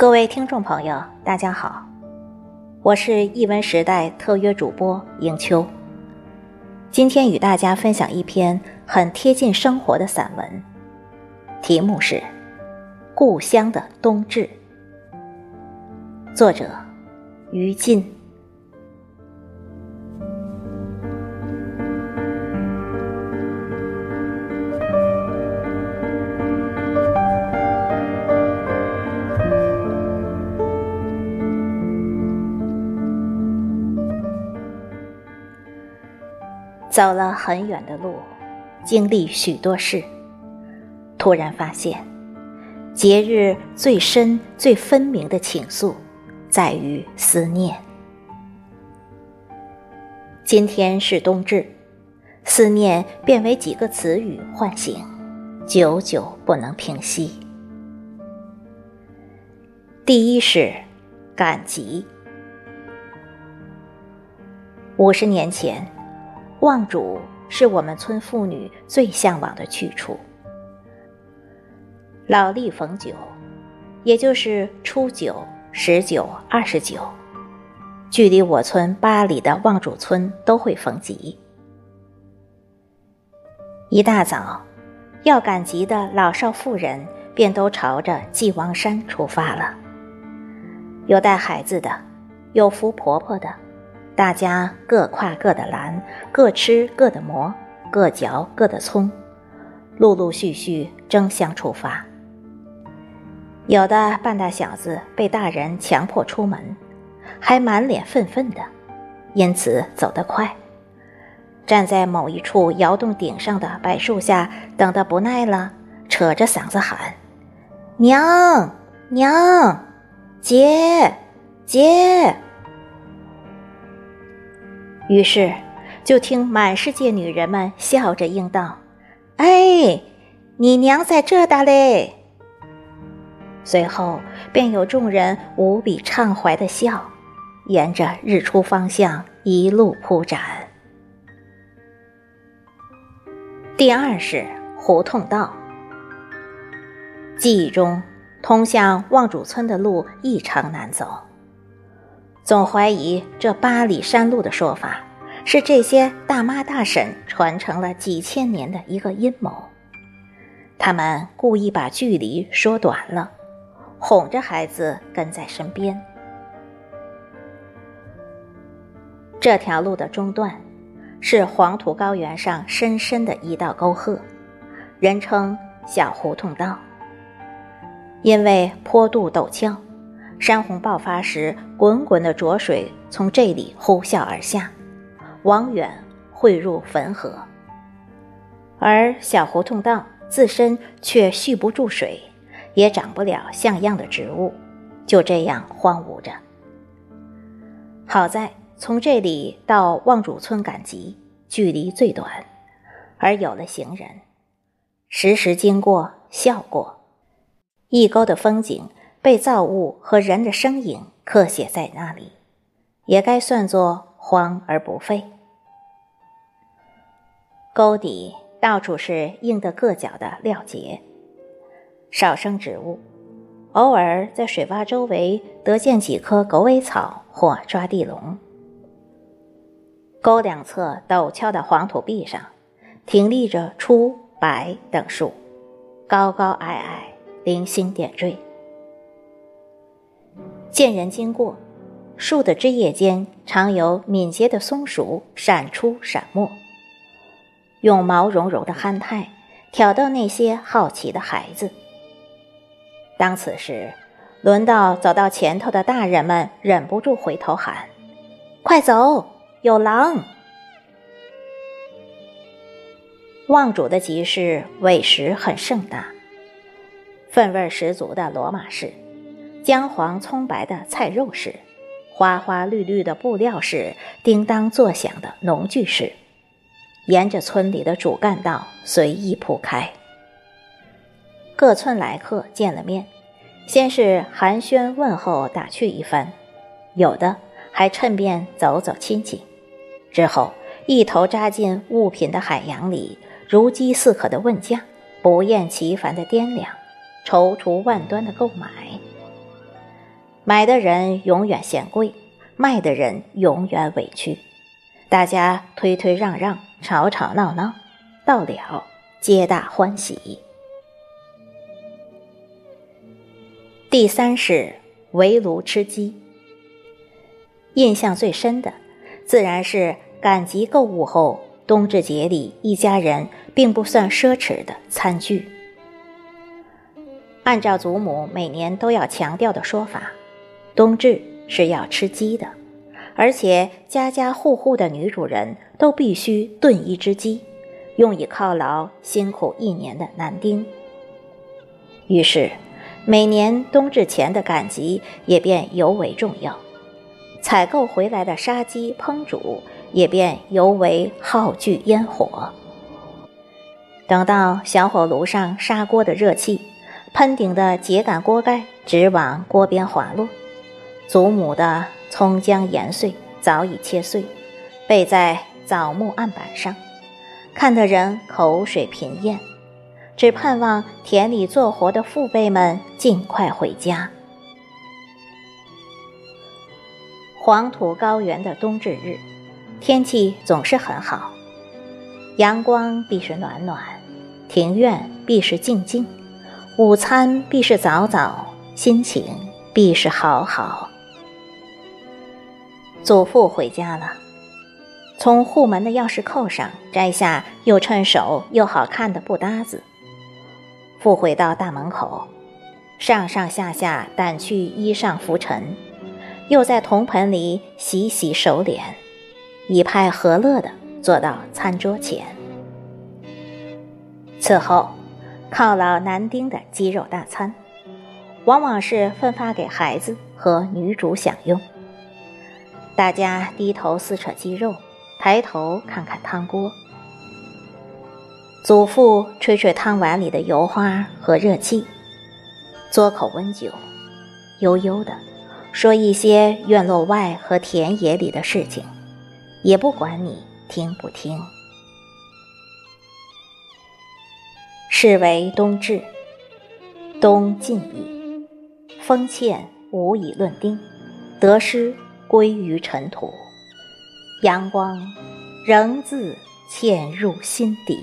各位听众朋友，大家好，我是译文时代特约主播迎秋。今天与大家分享一篇很贴近生活的散文，题目是《故乡的冬至》，作者于禁。走了很远的路，经历许多事，突然发现，节日最深、最分明的倾诉，在于思念。今天是冬至，思念变为几个词语唤醒，久久不能平息。第一是感激，五十年前。望主是我们村妇女最向往的去处。老历逢九，也就是初九、十九、二十九，距离我村八里的望主村都会逢集。一大早，要赶集的老少妇人便都朝着祭王山出发了。有带孩子的，有扶婆婆的。大家各挎各的篮，各吃各的馍，各嚼各的葱，陆陆续续争相出发。有的半大小子被大人强迫出门，还满脸愤愤的，因此走得快。站在某一处窑洞顶上的柏树下，等得不耐了，扯着嗓子喊：“娘娘，姐姐！”于是，就听满世界女人们笑着应道：“哎，你娘在这哒嘞！”随后便有众人无比畅怀的笑，沿着日出方向一路铺展。第二是胡同道，记忆中通向望主村的路异常难走。总怀疑这八里山路的说法是这些大妈大婶传承了几千年的一个阴谋，他们故意把距离缩短了，哄着孩子跟在身边。这条路的中段是黄土高原上深深的一道沟壑，人称小胡同道，因为坡度陡峭。山洪爆发时，滚滚的浊水从这里呼啸而下，往远汇入汾河。而小胡同道自身却蓄不住水，也长不了像样的植物，就这样荒芜着。好在从这里到望主村赶集距离最短，而有了行人，时时经过，笑过，一沟的风景。被造物和人的身影刻写在那里，也该算作荒而不废。沟底到处是硬得硌脚的料结，少生植物，偶尔在水洼周围得见几棵狗尾草或抓地龙。沟两侧陡峭的黄土壁上，挺立着初、白等树，高高矮矮，零星点缀。见人经过，树的枝叶间常有敏捷的松鼠闪出闪没，用毛茸茸的憨态挑逗那些好奇的孩子。当此时，轮到走到前头的大人们忍不住回头喊：“快走，有狼！”望主的集市委实很盛大，氛味十足的罗马式。姜黄葱白的菜肉市，花花绿绿的布料市，叮当作响的农具市，沿着村里的主干道随意铺开。各村来客见了面，先是寒暄问候打趣一番，有的还趁便走走亲戚，之后一头扎进物品的海洋里，如饥似渴的问价，不厌其烦的掂量，踌躇万端的购买。买的人永远嫌贵，卖的人永远委屈，大家推推让让，吵吵闹闹，到了皆大欢喜。第三是围炉吃鸡。印象最深的，自然是赶集购物后，冬至节里一家人并不算奢侈的餐具。按照祖母每年都要强调的说法，冬至是要吃鸡的，而且家家户户的女主人都必须炖一只鸡，用以犒劳辛苦一年的男丁。于是。每年冬至前的赶集也便尤为重要，采购回来的杀鸡烹煮也便尤为耗聚烟火。等到小火炉上砂锅的热气，喷顶的秸秆锅盖直往锅边滑落，祖母的葱姜盐碎早已切碎，备在枣木案板上，看得人口水频咽。只盼望田里做活的父辈们尽快回家。黄土高原的冬至日，天气总是很好，阳光必是暖暖，庭院必是静静，午餐必是早早，心情必是好好。祖父回家了，从户门的钥匙扣上摘下又趁手又好看的布搭子。复回到大门口，上上下下掸去衣上浮尘，又在铜盆里洗洗手脸，一派和乐的坐到餐桌前。此后，犒劳男丁的鸡肉大餐，往往是分发给孩子和女主享用。大家低头撕扯鸡肉，抬头看看汤锅。祖父吹吹汤碗里的油花和热气，嘬口温酒，悠悠的说一些院落外和田野里的事情，也不管你听不听。是为冬至，冬尽矣，风欠无以论丁，得失归于尘土，阳光仍自嵌入心底。